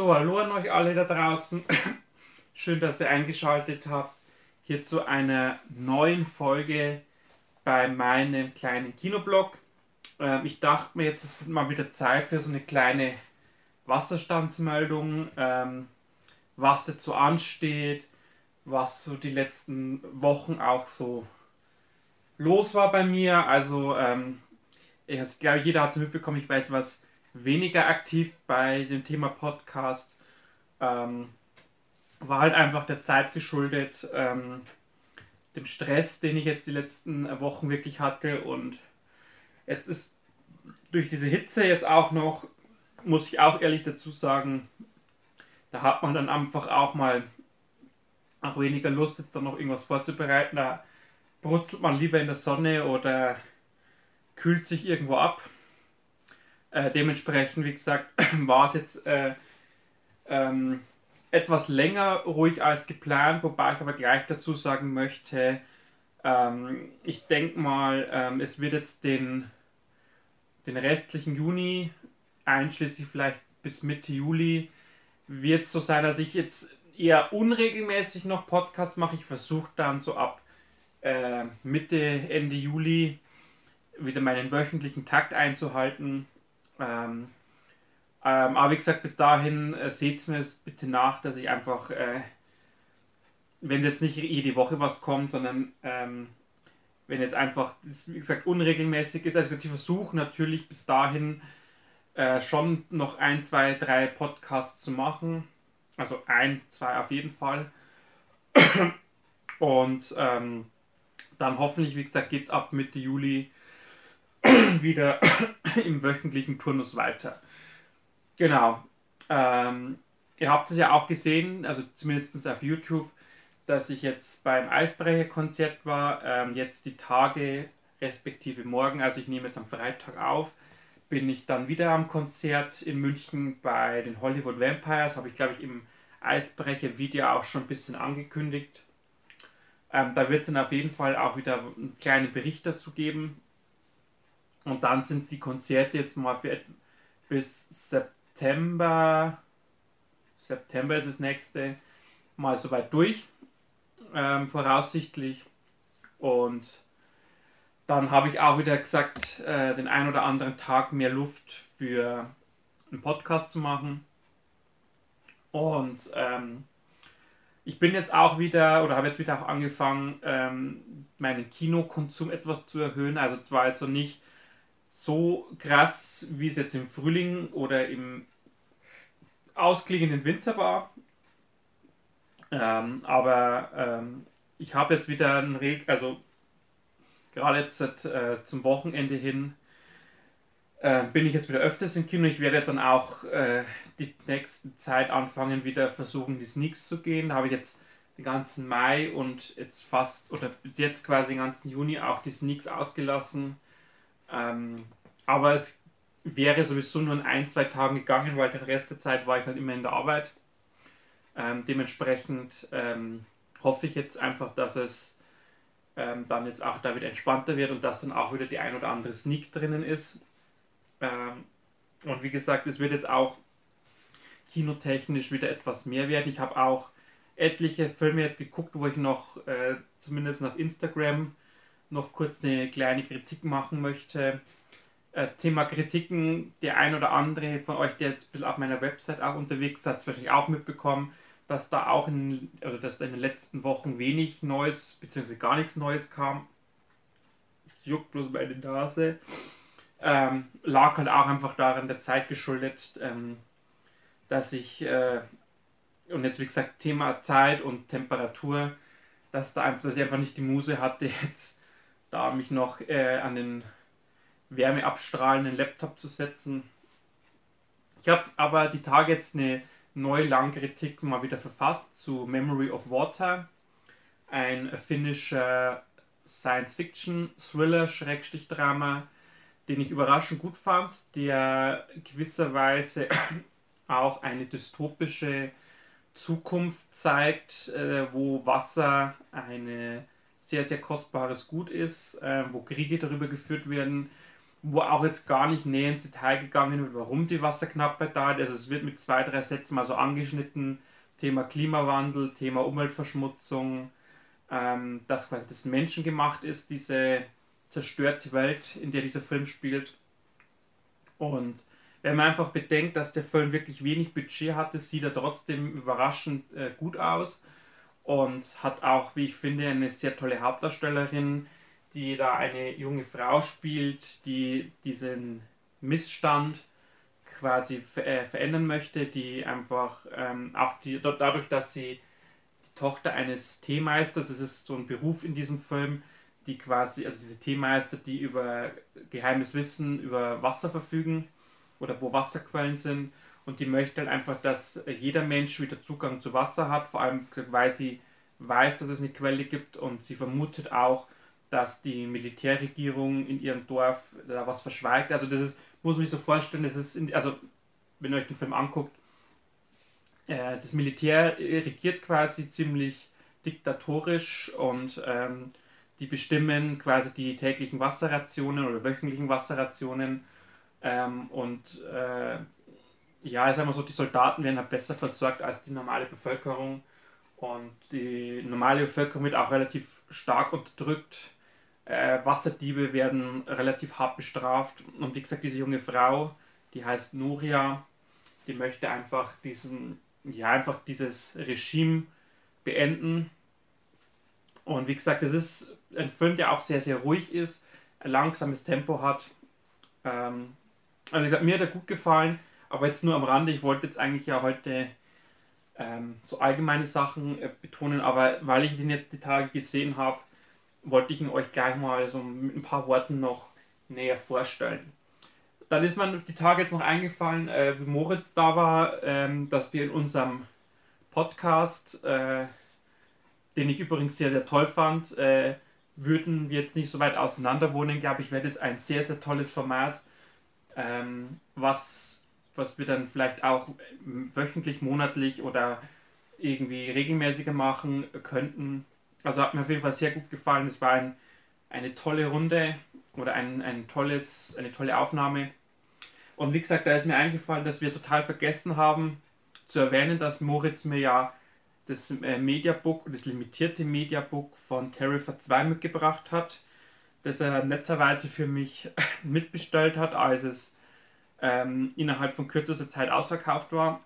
So, hallo an euch alle da draußen. Schön, dass ihr eingeschaltet habt hier zu einer neuen Folge bei meinem kleinen Kinoblog. Ähm, ich dachte mir jetzt, es wird mal wieder Zeit für so eine kleine Wasserstandsmeldung, ähm, was dazu ansteht, was so die letzten Wochen auch so los war bei mir. Also, ähm, ich glaube, jeder hat es mitbekommen, ich war etwas weniger aktiv bei dem Thema Podcast. Ähm, war halt einfach der Zeit geschuldet, ähm, dem Stress, den ich jetzt die letzten Wochen wirklich hatte. Und jetzt ist durch diese Hitze jetzt auch noch, muss ich auch ehrlich dazu sagen, da hat man dann einfach auch mal auch weniger Lust, jetzt dann noch irgendwas vorzubereiten. Da brutzelt man lieber in der Sonne oder kühlt sich irgendwo ab. Äh, dementsprechend, wie gesagt, war es jetzt äh, ähm, etwas länger ruhig als geplant, wobei ich aber gleich dazu sagen möchte, ähm, ich denke mal, ähm, es wird jetzt den, den restlichen Juni, einschließlich vielleicht bis Mitte Juli, wird es so sein, dass ich jetzt eher unregelmäßig noch Podcasts mache. Ich versuche dann so ab äh, Mitte, Ende Juli wieder meinen wöchentlichen Takt einzuhalten. Ähm, ähm, aber wie gesagt, bis dahin äh, seht mir bitte nach, dass ich einfach, äh, wenn jetzt nicht jede Woche was kommt, sondern ähm, wenn jetzt einfach, wie gesagt, unregelmäßig ist, also ich versuche natürlich bis dahin äh, schon noch ein, zwei, drei Podcasts zu machen. Also ein, zwei auf jeden Fall. Und ähm, dann hoffentlich, wie gesagt, geht es ab Mitte Juli wieder im wöchentlichen Turnus weiter. Genau. Ähm, ihr habt es ja auch gesehen, also zumindest auf YouTube, dass ich jetzt beim Eisbrecher-Konzert war. Ähm, jetzt die Tage respektive morgen, also ich nehme jetzt am Freitag auf, bin ich dann wieder am Konzert in München bei den Hollywood Vampires. Habe ich, glaube ich, im Eisbrecher-Video auch schon ein bisschen angekündigt. Ähm, da wird es dann auf jeden Fall auch wieder einen kleinen Bericht dazu geben. Und dann sind die Konzerte jetzt mal für bis September, September ist das nächste, mal soweit durch, ähm, voraussichtlich. Und dann habe ich auch wieder gesagt, äh, den ein oder anderen Tag mehr Luft für einen Podcast zu machen. Und ähm, ich bin jetzt auch wieder oder habe jetzt wieder auch angefangen, ähm, meinen Kinokonsum etwas zu erhöhen. Also zwar jetzt so nicht so krass, wie es jetzt im Frühling oder im ausklingenden Winter war. Ähm, aber ähm, ich habe jetzt wieder einen Reg, also gerade jetzt äh, zum Wochenende hin äh, bin ich jetzt wieder öfters im Kino. Ich werde jetzt dann auch äh, die nächste Zeit anfangen, wieder versuchen, die Sneaks zu gehen. Da habe ich jetzt den ganzen Mai und jetzt fast, oder jetzt quasi den ganzen Juni auch die Sneaks ausgelassen. Ähm, aber es wäre sowieso nur in ein, zwei Tagen gegangen, weil den Rest der Zeit war ich halt immer in der Arbeit. Ähm, dementsprechend ähm, hoffe ich jetzt einfach, dass es ähm, dann jetzt auch da wieder entspannter wird und dass dann auch wieder die ein oder andere Sneak drinnen ist. Ähm, und wie gesagt, es wird jetzt auch kinotechnisch wieder etwas mehr werden. Ich habe auch etliche Filme jetzt geguckt, wo ich noch äh, zumindest auf Instagram noch kurz eine kleine Kritik machen möchte. Äh, Thema Kritiken, der ein oder andere von euch, der jetzt ein bisschen auf meiner Website auch unterwegs ist, hat es wahrscheinlich auch mitbekommen, dass da auch in, also dass da in den letzten Wochen wenig Neues, beziehungsweise gar nichts Neues kam. Es juckt bloß meine Nase. Ähm, lag halt auch einfach daran der Zeit geschuldet, ähm, dass ich, äh, und jetzt wie gesagt, Thema Zeit und Temperatur, dass, da einfach, dass ich einfach nicht die Muse hatte, jetzt da mich noch äh, an den wärmeabstrahlenden Laptop zu setzen. Ich habe aber die Tage jetzt eine neue Langkritik mal wieder verfasst zu Memory of Water, ein finnischer Science-Fiction-Thriller-Drama, den ich überraschend gut fand, der gewisserweise auch eine dystopische Zukunft zeigt, äh, wo Wasser ein sehr, sehr kostbares Gut ist, äh, wo Kriege darüber geführt werden, wo auch jetzt gar nicht näher ins Detail gegangen wird, warum die Wasserknappheit da ist. Also es wird mit zwei, drei Sätzen mal so angeschnitten, Thema Klimawandel, Thema Umweltverschmutzung, ähm, dass quasi das menschengemacht ist, diese zerstörte Welt, in der dieser Film spielt. Und wenn man einfach bedenkt, dass der Film wirklich wenig Budget hatte, sieht er trotzdem überraschend äh, gut aus und hat auch, wie ich finde, eine sehr tolle Hauptdarstellerin, die da eine junge Frau spielt, die diesen Missstand quasi äh, verändern möchte, die einfach ähm, auch die, dadurch, dass sie die Tochter eines Teemeisters, es ist so ein Beruf in diesem Film, die quasi, also diese Teemeister, die über geheimes Wissen über Wasser verfügen oder wo Wasserquellen sind und die möchte halt einfach, dass jeder Mensch wieder Zugang zu Wasser hat, vor allem weil sie weiß, dass es eine Quelle gibt und sie vermutet auch, dass die Militärregierung in ihrem Dorf da was verschweigt. Also das ist, muss man sich so vorstellen, das ist, in, also wenn ihr euch den Film anguckt, äh, das Militär regiert quasi ziemlich diktatorisch und ähm, die bestimmen quasi die täglichen Wasserrationen oder wöchentlichen Wasserrationen ähm, und äh, ja, ich sag mal so, die Soldaten werden halt besser versorgt als die normale Bevölkerung und die normale Bevölkerung wird auch relativ stark unterdrückt äh, Wasserdiebe werden relativ hart bestraft. Und wie gesagt, diese junge Frau, die heißt Nuria, die möchte einfach diesen, ja, einfach dieses Regime beenden. Und wie gesagt, es ist ein Film, der auch sehr, sehr ruhig ist, ein langsames Tempo hat. Ähm, also mir hat er gut gefallen, aber jetzt nur am Rande. Ich wollte jetzt eigentlich ja heute ähm, so allgemeine Sachen äh, betonen, aber weil ich den jetzt die Tage gesehen habe, wollte ich ihn euch gleich mal so mit ein paar Worten noch näher vorstellen. Dann ist mir die Tage jetzt noch eingefallen, äh, wie Moritz da war, ähm, dass wir in unserem Podcast, äh, den ich übrigens sehr, sehr toll fand, äh, würden wir jetzt nicht so weit auseinander wohnen, glaube ich, wäre das ein sehr, sehr tolles Format, ähm, was, was wir dann vielleicht auch wöchentlich, monatlich oder irgendwie regelmäßiger machen könnten. Also hat mir auf jeden Fall sehr gut gefallen. Es war ein, eine tolle Runde oder ein, ein tolles, eine tolle Aufnahme. Und wie gesagt, da ist mir eingefallen, dass wir total vergessen haben zu erwähnen, dass Moritz mir ja das äh, Mediabook, das limitierte Mediabook von Terrifier 2 mitgebracht hat, das er netterweise für mich mitbestellt hat, als es ähm, innerhalb von kürzester Zeit ausverkauft war.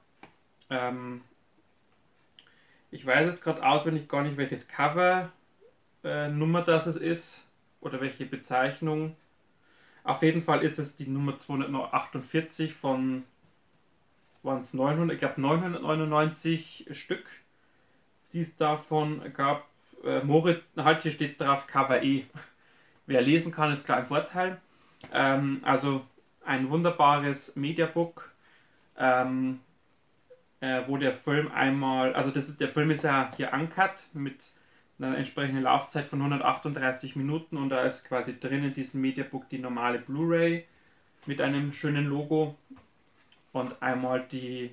Ähm, ich weiß jetzt gerade auswendig gar nicht, welches Cover äh, Nummer das ist oder welche Bezeichnung. Auf jeden Fall ist es die Nummer 248 von waren es 900, ich glaube 999 Stück, die es davon gab. Äh, Moritz, halt hier steht es drauf, Cover E. Wer lesen kann, ist klar ein Vorteil. Ähm, also ein wunderbares Mediabook. Ähm, äh, wo der Film einmal, also das, der Film ist ja hier uncut mit einer entsprechenden Laufzeit von 138 Minuten und da ist quasi drin in diesem Mediabook die normale Blu-ray mit einem schönen Logo und einmal die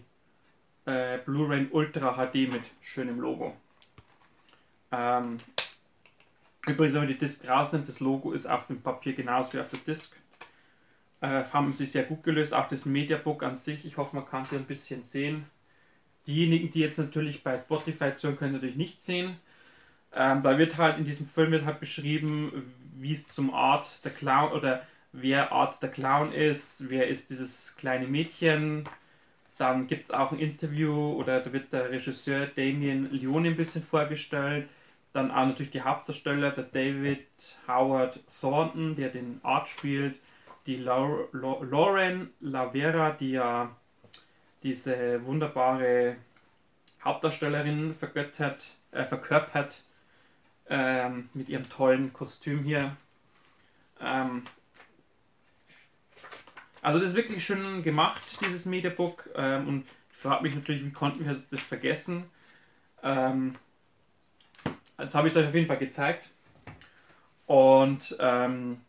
äh, Blu-ray Ultra HD mit schönem Logo. Ähm, übrigens, wenn man die Disc rausnimmt, das Logo ist auf dem Papier genauso wie auf der Disc. Äh, haben sie sehr gut gelöst, auch das Mediabook an sich. Ich hoffe, man kann es ein bisschen sehen. Diejenigen, die jetzt natürlich bei Spotify zuhören, können natürlich nicht sehen. Ähm, da wird halt in diesem Film wird halt beschrieben, wie es zum Art der Clown oder wer Art der Clown ist, wer ist dieses kleine Mädchen. Dann gibt es auch ein Interview oder da wird der Regisseur Damien Leone ein bisschen vorgestellt. Dann auch natürlich die Hauptdarsteller, der David Howard Thornton, der den Art spielt, die Lauren Lavera, die ja diese wunderbare Hauptdarstellerin vergöttert, äh, verkörpert ähm, mit ihrem tollen Kostüm hier. Ähm, also das ist wirklich schön gemacht, dieses Mediabook. Ähm, und ich frage mich natürlich, wie konnten wir das vergessen? Ähm, das habe ich euch auf jeden Fall gezeigt. Und ähm,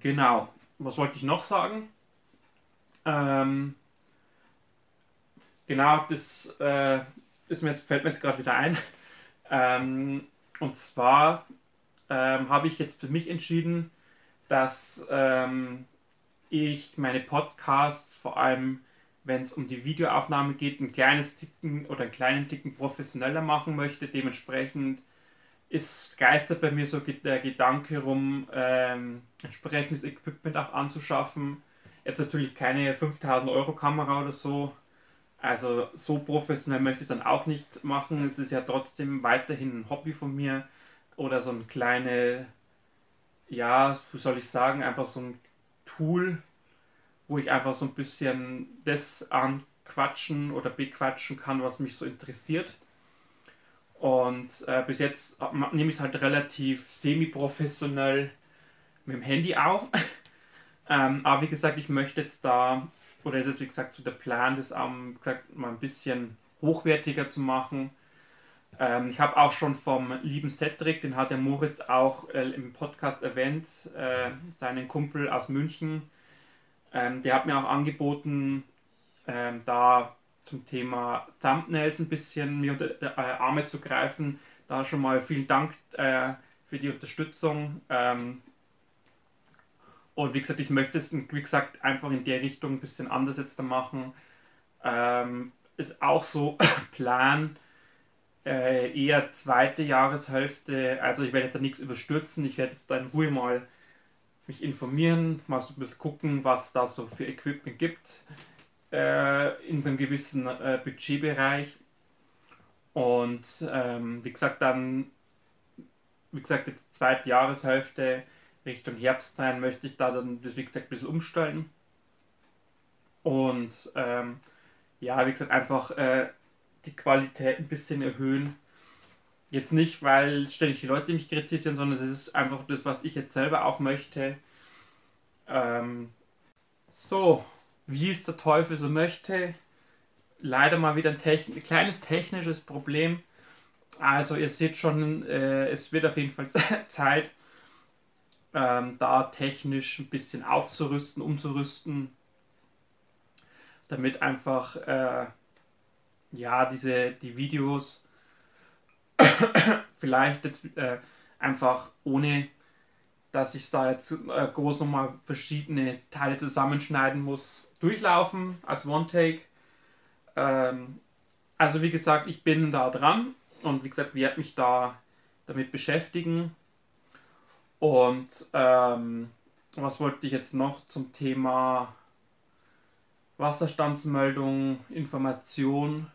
genau, was wollte ich noch sagen? Ähm, Genau, das äh, ist mir jetzt, fällt mir jetzt gerade wieder ein. Ähm, und zwar ähm, habe ich jetzt für mich entschieden, dass ähm, ich meine Podcasts vor allem, wenn es um die Videoaufnahme geht, ein kleines Ticken oder einen kleinen Ticken professioneller machen möchte. Dementsprechend ist geistert bei mir so der Gedanke rum, ähm, entsprechendes Equipment auch anzuschaffen. Jetzt natürlich keine 5000 Euro Kamera oder so. Also so professionell möchte ich es dann auch nicht machen. Es ist ja trotzdem weiterhin ein Hobby von mir oder so ein kleine, ja, wie soll ich sagen, einfach so ein Tool, wo ich einfach so ein bisschen das anquatschen oder bequatschen kann, was mich so interessiert. Und äh, bis jetzt nehme ich es halt relativ semi-professionell mit dem Handy auf. ähm, aber wie gesagt, ich möchte jetzt da, oder ist jetzt wie gesagt so der Plan, das ähm, gesagt, mal ein bisschen hochwertiger zu machen. Ähm, ich habe auch schon vom lieben Cedric, den hat der Moritz auch äh, im Podcast erwähnt, äh, seinen Kumpel aus München. Ähm, der hat mir auch angeboten, ähm, da zum Thema Thumbnails ein bisschen mir unter die äh, Arme zu greifen. Da schon mal vielen Dank äh, für die Unterstützung. Ähm, und wie gesagt, ich möchte es, wie gesagt, einfach in der Richtung ein bisschen anders jetzt da machen. Ähm, ist auch so Plan, äh, eher zweite Jahreshälfte. Also ich werde da nichts überstürzen. Ich werde jetzt da in Ruhe mal mich informieren, mal so ein bisschen gucken, was da so für Equipment gibt äh, in so einem gewissen äh, Budgetbereich. Und ähm, wie gesagt, dann, wie gesagt, jetzt zweite Jahreshälfte Richtung Herbst rein möchte ich da dann, wie gesagt, ein bisschen umstellen. Und ähm, ja, wie gesagt, einfach äh, die Qualität ein bisschen erhöhen. Jetzt nicht, weil ständig die Leute mich kritisieren, sondern es ist einfach das, was ich jetzt selber auch möchte. Ähm, so, wie es der Teufel so möchte. Leider mal wieder ein techn kleines technisches Problem. Also ihr seht schon, äh, es wird auf jeden Fall Zeit, ähm, da technisch ein bisschen aufzurüsten, umzurüsten, damit einfach äh, ja diese die Videos vielleicht jetzt äh, einfach ohne dass ich da jetzt äh, groß nochmal verschiedene Teile zusammenschneiden muss, durchlaufen als One-Take. Ähm, also wie gesagt, ich bin da dran und wie gesagt, werde mich da damit beschäftigen. Und ähm, was wollte ich jetzt noch zum Thema Wasserstandsmeldung, Information?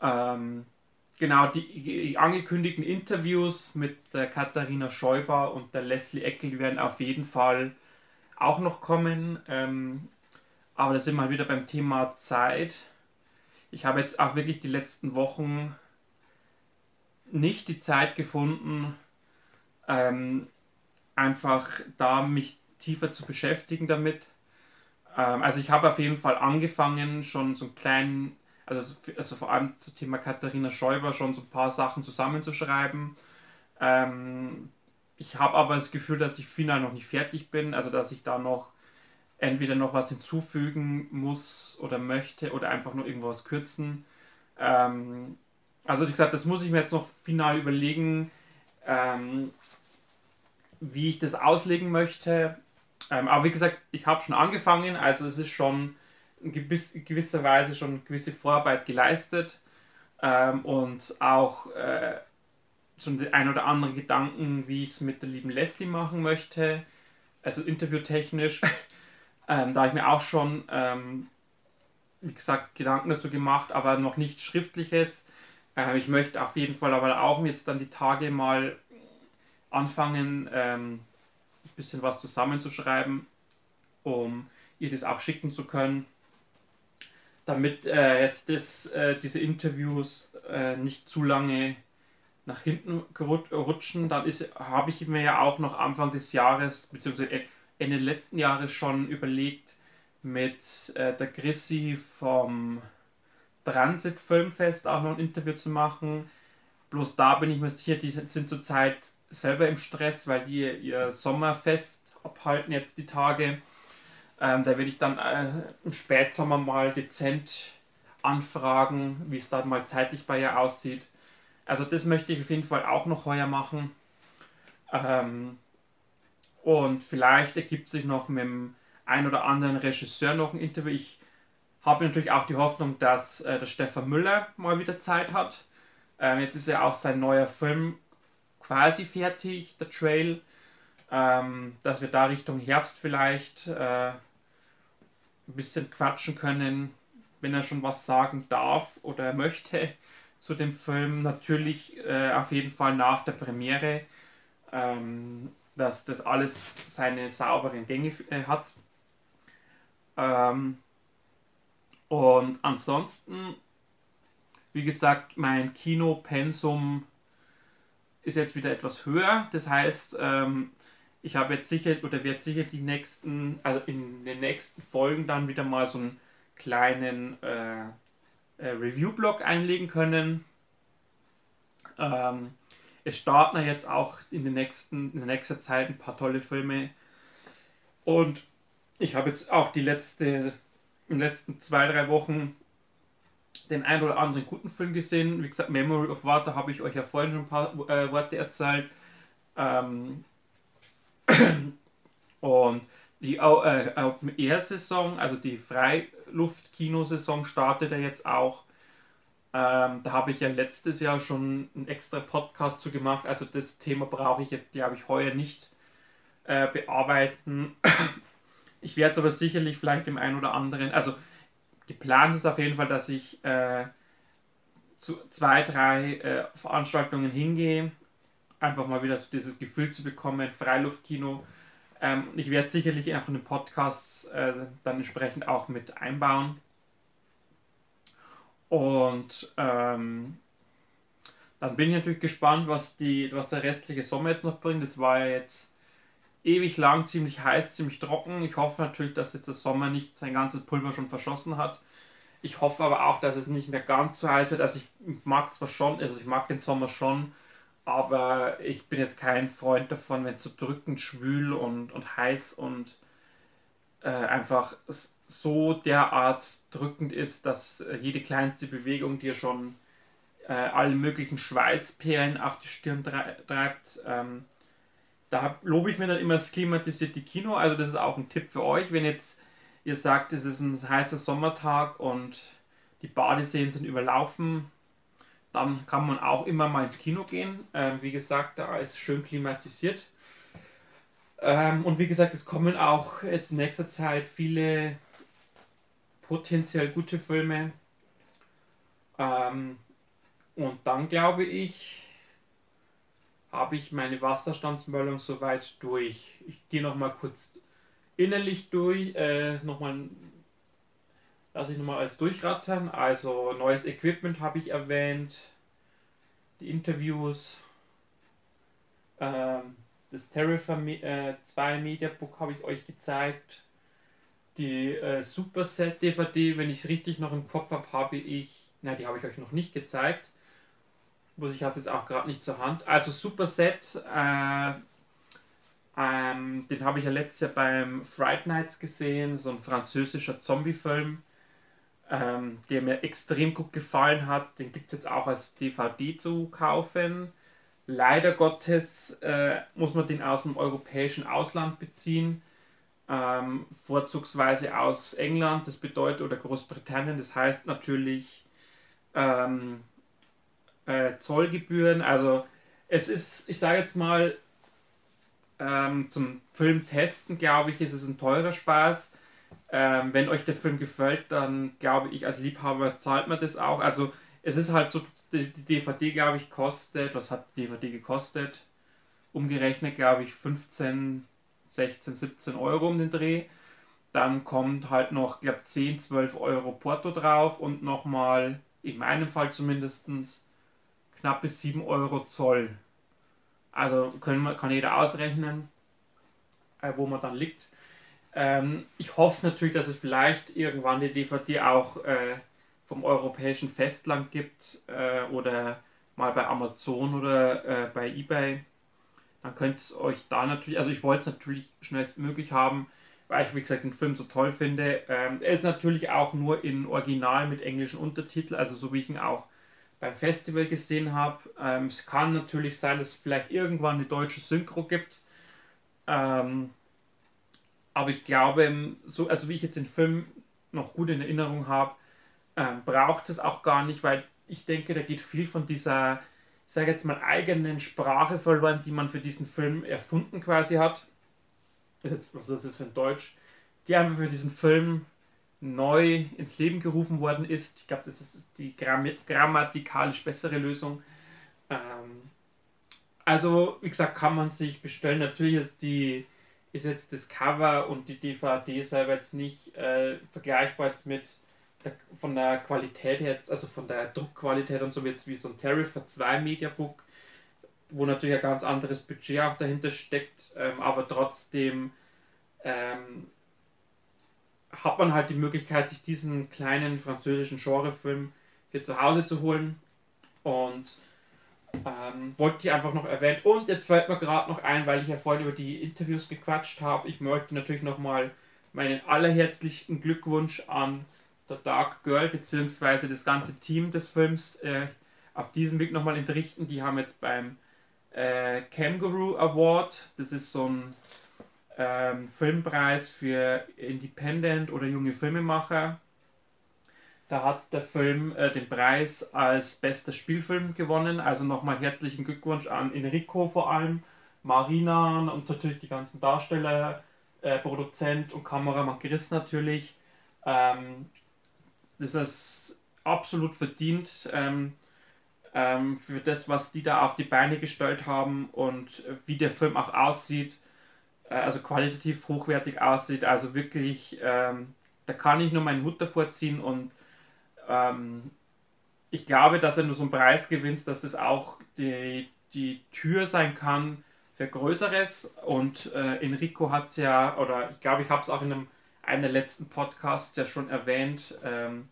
Ähm, genau, die angekündigten Interviews mit der Katharina Schäuber und der Leslie Eckel werden auf jeden Fall auch noch kommen. Ähm, aber da sind wir wieder beim Thema Zeit. Ich habe jetzt auch wirklich die letzten Wochen nicht die Zeit gefunden, ähm, einfach da mich tiefer zu beschäftigen damit. Ähm, also ich habe auf jeden Fall angefangen, schon so einen kleinen also, also vor allem zum Thema Katharina Schäuber schon so ein paar Sachen zusammenzuschreiben. Ähm, ich habe aber das Gefühl, dass ich final noch nicht fertig bin, also dass ich da noch entweder noch was hinzufügen muss oder möchte oder einfach nur irgendwas kürzen. Ähm, also wie gesagt, das muss ich mir jetzt noch final überlegen, ähm, wie ich das auslegen möchte. Ähm, aber wie gesagt, ich habe schon angefangen, also es ist schon in gewiss, gewisser Weise schon gewisse Vorarbeit geleistet ähm, und auch äh, schon den ein oder anderen Gedanken, wie ich es mit der lieben Leslie machen möchte, also interviewtechnisch. ähm, da habe ich mir auch schon, ähm, wie gesagt, Gedanken dazu gemacht, aber noch nichts Schriftliches. Äh, ich möchte auf jeden Fall aber auch jetzt dann die Tage mal anfangen, ähm, ein bisschen was zusammenzuschreiben, um ihr das auch schicken zu können damit äh, jetzt das, äh, diese Interviews äh, nicht zu lange nach hinten rutschen, dann habe ich mir ja auch noch Anfang des Jahres, beziehungsweise Ende letzten Jahres schon überlegt, mit äh, der Chrissy vom Transit Filmfest auch noch ein Interview zu machen. Bloß da bin ich mir sicher, die sind zurzeit selber im Stress, weil die ihr Sommerfest abhalten jetzt die Tage. Ähm, da werde ich dann äh, im Spätsommer mal dezent anfragen, wie es da mal zeitlich bei ihr aussieht. Also das möchte ich auf jeden Fall auch noch heuer machen. Ähm, Und vielleicht ergibt sich noch mit dem ein oder anderen Regisseur noch ein Interview. Ich habe natürlich auch die Hoffnung, dass äh, der Stefan Müller mal wieder Zeit hat. Ähm, jetzt ist ja auch sein neuer Film quasi fertig, der Trail. Ähm, dass wir da Richtung Herbst vielleicht äh, ein bisschen quatschen können, wenn er schon was sagen darf oder möchte zu dem Film. Natürlich äh, auf jeden Fall nach der Premiere, ähm, dass das alles seine sauberen Gänge äh, hat. Ähm, und ansonsten, wie gesagt, mein Kinopensum ist jetzt wieder etwas höher. Das heißt, ähm, ich habe jetzt sicher oder werde sicher die nächsten, also in den nächsten Folgen dann wieder mal so einen kleinen äh, äh, Review-Blog einlegen können. Ähm, es starten jetzt auch in, den nächsten, in der nächsten Zeit ein paar tolle Filme. Und ich habe jetzt auch die letzte, in den letzten zwei, drei Wochen den ein oder anderen guten Film gesehen. Wie gesagt, Memory of Water habe ich euch ja vorhin schon ein paar äh, Worte erzählt. Ähm und die äh, Open-Air-Saison, also die Freiluft-Kinosaison startet ja jetzt auch. Ähm, da habe ich ja letztes Jahr schon einen extra Podcast zu gemacht. Also das Thema brauche ich jetzt, glaube ich, heuer nicht äh, bearbeiten. Ich werde es aber sicherlich vielleicht dem einen oder anderen, also geplant ist auf jeden Fall, dass ich äh, zu zwei, drei äh, Veranstaltungen hingehe. Einfach mal wieder so dieses Gefühl zu bekommen, Freiluftkino ähm, ich werde sicherlich auch in den Podcasts äh, dann entsprechend auch mit einbauen. Und ähm, dann bin ich natürlich gespannt, was, die, was der restliche Sommer jetzt noch bringt. Das war ja jetzt ewig lang, ziemlich heiß, ziemlich trocken. Ich hoffe natürlich, dass jetzt der Sommer nicht sein ganzes Pulver schon verschossen hat. Ich hoffe aber auch, dass es nicht mehr ganz so heiß wird. Also ich mag zwar schon, also ich mag den Sommer schon, aber ich bin jetzt kein Freund davon, wenn es so drückend schwül und, und heiß und äh, einfach so derart drückend ist, dass jede kleinste Bewegung dir schon äh, alle möglichen Schweißperlen auf die Stirn treibt. Ähm, da lobe ich mir dann immer das klimatisierte Kino. Also das ist auch ein Tipp für euch, wenn jetzt ihr sagt, es ist ein heißer Sommertag und die Badeseen sind überlaufen, dann kann man auch immer mal ins Kino gehen. Ähm, wie gesagt, da ist schön klimatisiert. Ähm, und wie gesagt, es kommen auch jetzt in nächster Zeit viele potenziell gute Filme. Ähm, und dann glaube ich, habe ich meine Wasserstandsmeldung soweit durch. Ich gehe noch mal kurz innerlich durch, äh, nochmal lasse ich nochmal alles durchrattern. Also neues Equipment habe ich erwähnt, die Interviews, ähm, das Terrifier äh, 2 Media Book habe ich euch gezeigt. Die äh, Superset DVD, wenn ich es richtig noch im Kopf habe, habe ich, nein, die habe ich euch noch nicht gezeigt. Muss ich habe jetzt auch gerade nicht zur Hand. Also Superset, äh, ähm, den habe ich ja letztes Jahr beim Fright Nights gesehen, so ein französischer Zombie-Film ähm, der mir extrem gut gefallen hat. Den gibt es jetzt auch als DVD zu kaufen. Leider Gottes äh, muss man den aus dem europäischen Ausland beziehen, ähm, vorzugsweise aus England, das bedeutet, oder Großbritannien, das heißt natürlich ähm, äh, Zollgebühren. Also es ist, ich sage jetzt mal, ähm, zum Film testen, glaube ich, ist es ein teurer Spaß. Ähm, wenn euch der Film gefällt, dann glaube ich, als Liebhaber zahlt man das auch. Also es ist halt so, die, DVD, glaube ich, kostet, was hat die DVD gekostet? Umgerechnet, glaube ich, 15, 16, 17 Euro um den Dreh. Dann kommt halt noch, glaube ich, 10, 12 Euro Porto drauf und nochmal, in meinem Fall zumindest, knappe 7 Euro Zoll. Also können, kann jeder ausrechnen, äh, wo man dann liegt. Ähm, ich hoffe natürlich, dass es vielleicht irgendwann die DVD auch äh, vom europäischen Festland gibt äh, oder mal bei Amazon oder äh, bei eBay. Dann könnt ihr euch da natürlich, also ich wollte es natürlich schnellstmöglich haben, weil ich, wie gesagt, den Film so toll finde. Ähm, er ist natürlich auch nur in Original mit englischen Untertiteln, also so wie ich ihn auch beim Festival gesehen habe. Ähm, es kann natürlich sein, dass es vielleicht irgendwann eine deutsche Synchro gibt Ähm, aber ich glaube, so, also wie ich jetzt den Film noch gut in Erinnerung habe, ähm, braucht es auch gar nicht, weil ich denke, da geht viel von dieser, ich sage jetzt mal, eigenen Sprache verloren, die man für diesen Film erfunden quasi hat. Was ist das für ein Deutsch? Die einfach für diesen Film neu ins Leben gerufen worden ist. Ich glaube, das ist die gramm grammatikalisch bessere Lösung. Ähm, also, wie gesagt, kann man sich bestellen. Natürlich ist, die, ist jetzt das Cover und die DVD selber jetzt nicht äh, vergleichbar mit der, von der Qualität jetzt, also von der Druckqualität und so jetzt wie so ein Tarifer 2 Mediabook, wo natürlich ein ganz anderes Budget auch dahinter steckt, ähm, aber trotzdem ähm, hat man halt die Möglichkeit, sich diesen kleinen französischen Genrefilm für zu Hause zu holen. Und ähm, wollte ich einfach noch erwähnen. Und jetzt fällt mir gerade noch ein, weil ich ja vorhin über die Interviews gequatscht habe. Ich möchte natürlich nochmal meinen allerherzlichsten Glückwunsch an The Dark Girl bzw. das ganze Team des Films äh, auf diesem Weg nochmal entrichten. Die haben jetzt beim äh, Kangaroo Award, das ist so ein ähm, Filmpreis für Independent oder junge Filmemacher. Da hat der Film äh, den Preis als bester Spielfilm gewonnen. Also nochmal herzlichen Glückwunsch an Enrico vor allem, Marina und natürlich die ganzen Darsteller, äh, Produzent und Kameramann Chris natürlich. Ähm, das ist absolut verdient ähm, ähm, für das, was die da auf die Beine gestellt haben und wie der Film auch aussieht äh, also qualitativ hochwertig aussieht. Also wirklich, ähm, da kann ich nur meinen Hut davor ziehen und ähm, ich glaube, dass wenn du so einen Preis gewinnst, dass das auch die, die Tür sein kann für Größeres. Und äh, Enrico hat es ja, oder ich glaube, ich habe es auch in einem, einem der letzten Podcasts ja schon erwähnt, ähm,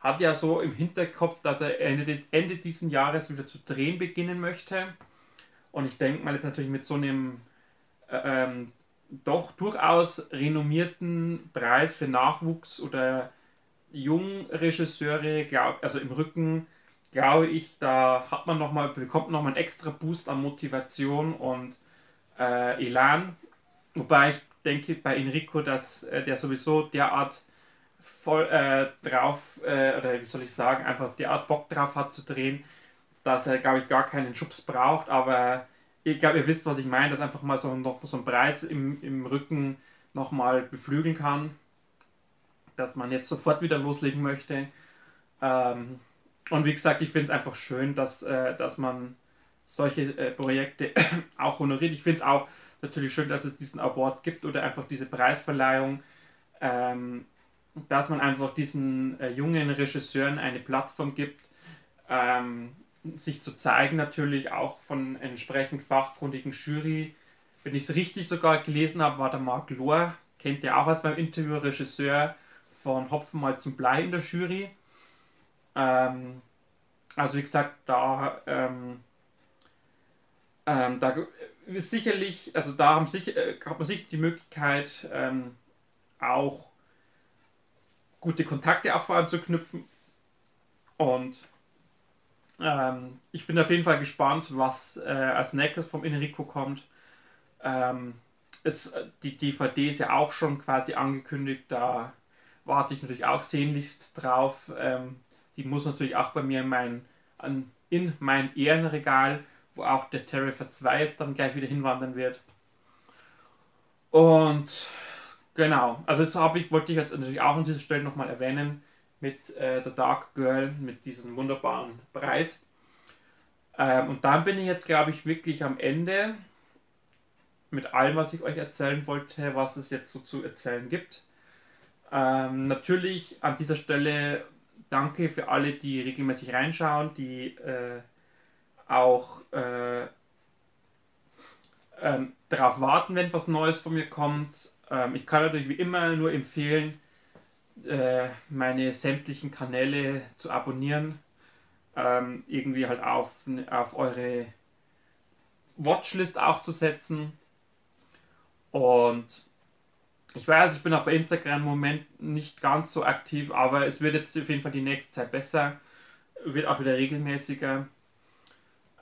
hat ja so im Hinterkopf, dass er Ende, des, Ende diesen Jahres wieder zu drehen beginnen möchte. Und ich denke mal jetzt natürlich mit so einem ähm, doch durchaus renommierten Preis für Nachwuchs oder Jungregisseure, glaub, also im Rücken, glaube ich, da hat man noch mal, bekommt nochmal einen extra Boost an Motivation und äh, Elan. Wobei ich denke bei Enrico, dass äh, der sowieso derart voll äh, drauf, äh, oder wie soll ich sagen, einfach derart Bock drauf hat zu drehen, dass er, glaube ich, gar keinen Schubs braucht, aber ich glaube, ihr wisst, was ich meine, dass einfach mal so, noch so ein Preis im, im Rücken nochmal beflügeln kann, dass man jetzt sofort wieder loslegen möchte. Ähm, und wie gesagt, ich finde es einfach schön, dass, äh, dass man solche äh, Projekte auch honoriert. Ich finde es auch natürlich schön, dass es diesen Award gibt oder einfach diese Preisverleihung, ähm, dass man einfach diesen äh, jungen Regisseuren eine Plattform gibt. Ähm, sich zu zeigen, natürlich auch von entsprechend fachkundigen Jury. Wenn ich es richtig sogar gelesen habe, war der Marc Lohr, kennt ihr auch als beim Interview Regisseur von Hopfen mal zum Blei in der Jury. Ähm, also wie gesagt, da, ähm, ähm, da ist sicherlich, also da haben sich, äh, hat man sicher die Möglichkeit, ähm, auch gute Kontakte auch vor allem zu knüpfen. Und ähm, ich bin auf jeden Fall gespannt, was äh, als nächstes vom Enrico kommt. Ähm, ist, die DVD ist ja auch schon quasi angekündigt, da warte ich natürlich auch sehnlichst drauf. Ähm, die muss natürlich auch bei mir in mein, an, in mein Ehrenregal, wo auch der Terrifier 2 jetzt dann gleich wieder hinwandern wird. Und genau, also das habe ich, wollte ich jetzt natürlich auch an dieser Stelle nochmal erwähnen mit äh, The Dark Girl, mit diesem wunderbaren Preis. Ähm, und dann bin ich jetzt, glaube ich, wirklich am Ende mit allem, was ich euch erzählen wollte, was es jetzt so zu erzählen gibt. Ähm, natürlich an dieser Stelle danke für alle, die regelmäßig reinschauen, die äh, auch äh, ähm, darauf warten, wenn was Neues von mir kommt. Ähm, ich kann natürlich wie immer nur empfehlen, äh, meine sämtlichen Kanäle zu abonnieren. Ähm, irgendwie halt auf, auf eure Watchlist auch zu setzen. Und ich weiß, ich bin auch bei Instagram im Moment nicht ganz so aktiv, aber es wird jetzt auf jeden Fall die nächste Zeit besser. Wird auch wieder regelmäßiger.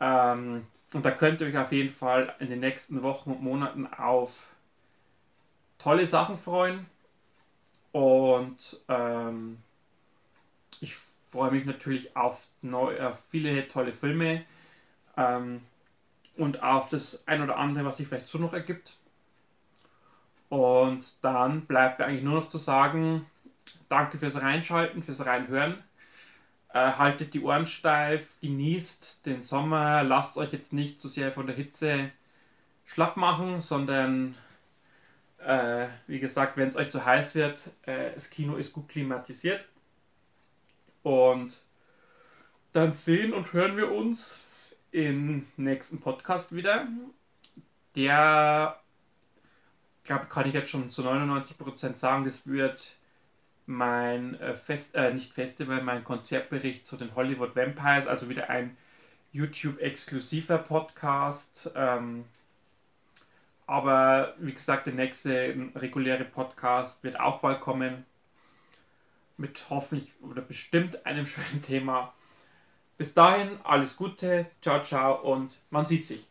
Ähm, Und da könnt ihr euch auf jeden Fall in den nächsten Wochen und Monaten auf tolle Sachen freuen. Und ähm, ich freue mich natürlich auf, neu, auf viele tolle Filme ähm, und auf das ein oder andere, was sich vielleicht so noch ergibt. Und dann bleibt mir eigentlich nur noch zu sagen, danke fürs Reinschalten, fürs Reinhören. Äh, haltet die Ohren steif, genießt den Sommer, lasst euch jetzt nicht zu so sehr von der Hitze schlapp machen, sondern äh, wie gesagt, wenn es euch zu heiß wird, äh, das Kino ist gut klimatisiert. Und dann sehen und hören wir uns im nächsten Podcast wieder. Der, glaube kann ich jetzt schon zu 99% sagen, das wird mein äh, Fest, äh, nicht Festival, mein Konzertbericht zu den Hollywood Vampires, also wieder ein YouTube-exklusiver Podcast. Ähm, aber wie gesagt, der nächste reguläre Podcast wird auch bald kommen. Mit hoffentlich oder bestimmt einem schönen Thema. Bis dahin alles Gute, ciao, ciao und man sieht sich.